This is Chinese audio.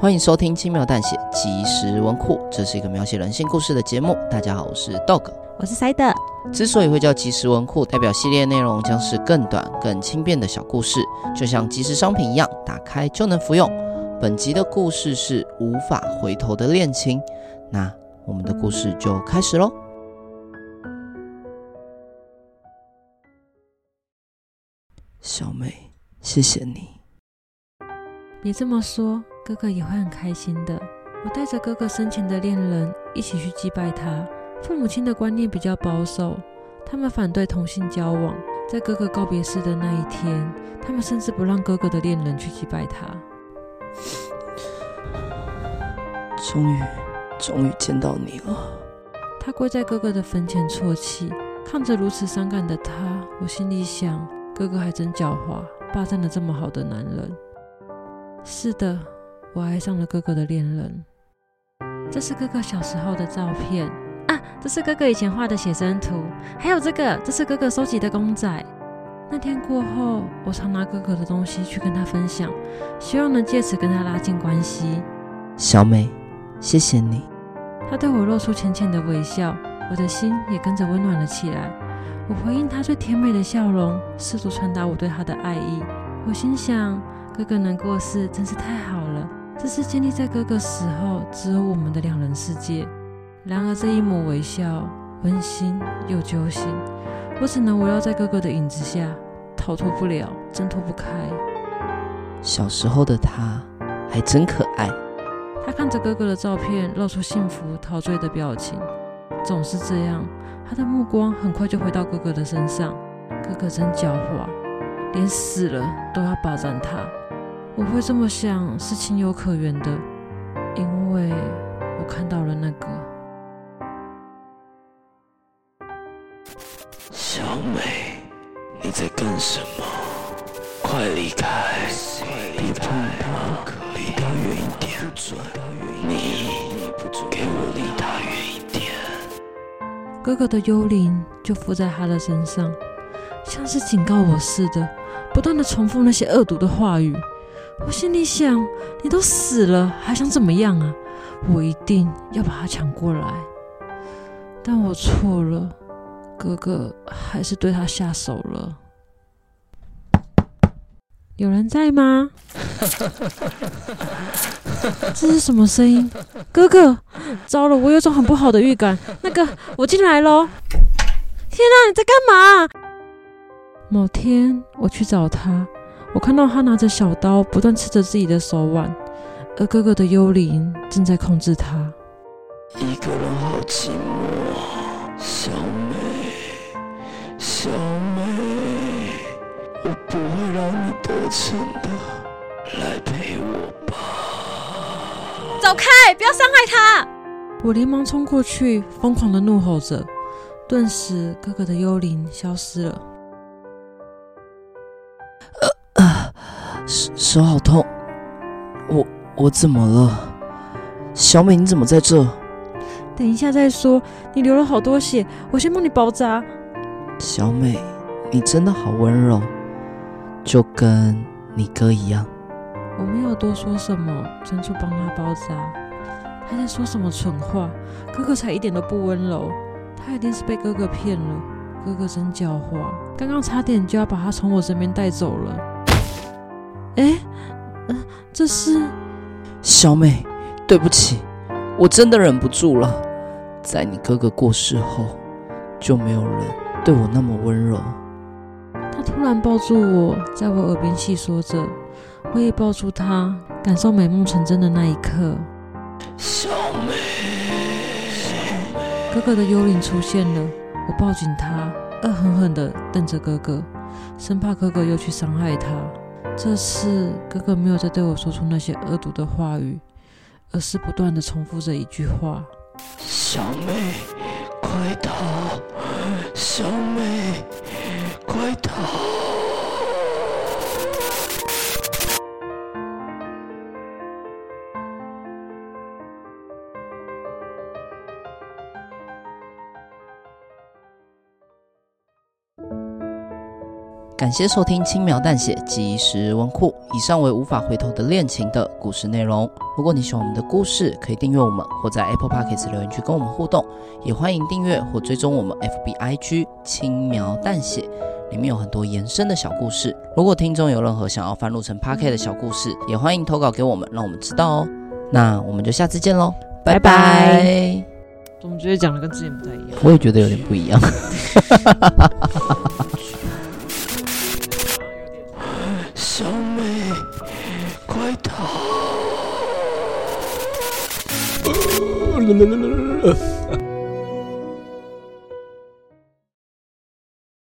欢迎收听轻描淡写即时文库，这是一个描写人性故事的节目。大家好，我是 Dog，我是 Side。之所以会叫即时文库，代表系列内容将是更短、更轻便的小故事，就像即时商品一样，打开就能服用。本集的故事是无法回头的恋情，那我们的故事就开始喽。小美，谢谢你。别这么说，哥哥也会很开心的。我带着哥哥生前的恋人一起去祭拜他。父母亲的观念比较保守，他们反对同性交往。在哥哥告别式的那一天，他们甚至不让哥哥的恋人去祭拜他。终于，终于见到你了。他跪在哥哥的坟前啜泣，看着如此伤感的他，我心里想：哥哥还真狡猾，霸占了这么好的男人。是的，我爱上了哥哥的恋人。这是哥哥小时候的照片啊，这是哥哥以前画的写真图，还有这个，这是哥哥收集的公仔。那天过后，我常拿哥哥的东西去跟他分享，希望能借此跟他拉近关系。小美，谢谢你。他对我露出浅浅的微笑，我的心也跟着温暖了起来。我回应他最甜美的笑容，试图传达我对他的爱意。我心想。哥哥能过世真是太好了，这是建立在哥哥死后只有我们的两人世界。然而这一抹微笑，温馨又揪心，我只能围绕在哥哥的影子下，逃脱不了，挣脱不开。小时候的他还真可爱。他看着哥哥的照片，露出幸福陶醉的表情。总是这样，他的目光很快就回到哥哥的身上。哥哥真狡猾，连死了都要霸占他。我会这么想是情有可原的，因为我看到了那个小美，你在干什么？快离开！快离开！离他远一点！你给我离他远一点！哥哥的幽灵就附在他的身上，像是警告我似的，不断的重复那些恶毒的话语。我心里想，你都死了，还想怎么样啊？我一定要把他抢过来。但我错了，哥哥还是对他下手了。有人在吗？这是什么声音？哥哥，糟了，我有种很不好的预感。那个，我进来喽。天哪，你在干嘛？某天，我去找他。我看到他拿着小刀，不断刺着自己的手腕，而哥哥的幽灵正在控制他。一个人好寂寞，小美，小美，我不会让你得逞的，来陪我吧。走开，不要伤害他！我连忙冲过去，疯狂的怒吼着，顿时哥哥的幽灵消失了。手手好痛，我我怎么了？小美，你怎么在这？等一下再说，你流了好多血，我先帮你包扎。小美，你真的好温柔，就跟你哥一样。我没有多说什么，专注帮他包扎。他在说什么蠢话？哥哥才一点都不温柔，他一定是被哥哥骗了。哥哥真狡猾，刚刚差点就要把他从我身边带走了。哎，嗯，这是小美，对不起，我真的忍不住了。在你哥哥过世后，就没有人对我那么温柔。他突然抱住我，在我耳边细说着，我也抱住他，感受美梦成真的那一刻。小美，小美，哥哥的幽灵出现了，我抱紧他，恶狠狠地瞪着哥哥，生怕哥哥又去伤害他。这次哥哥没有再对我说出那些恶毒的话语，而是不断的重复着一句话：“小妹，快逃！小妹，感谢收听轻描淡写即时文库。以上为无法回头的恋情的故事内容。如果你喜欢我们的故事，可以订阅我们，或在 Apple Podcast 留言区跟我们互动。也欢迎订阅或追踪我们 FB IG 轻描淡写，里面有很多延伸的小故事。如果听众有任何想要翻录成 Podcast 的小故事，也欢迎投稿给我们，让我们知道哦。那我们就下次见喽，拜拜。总觉得讲的跟之前不太一样。我也觉得有点不一样。美，快逃！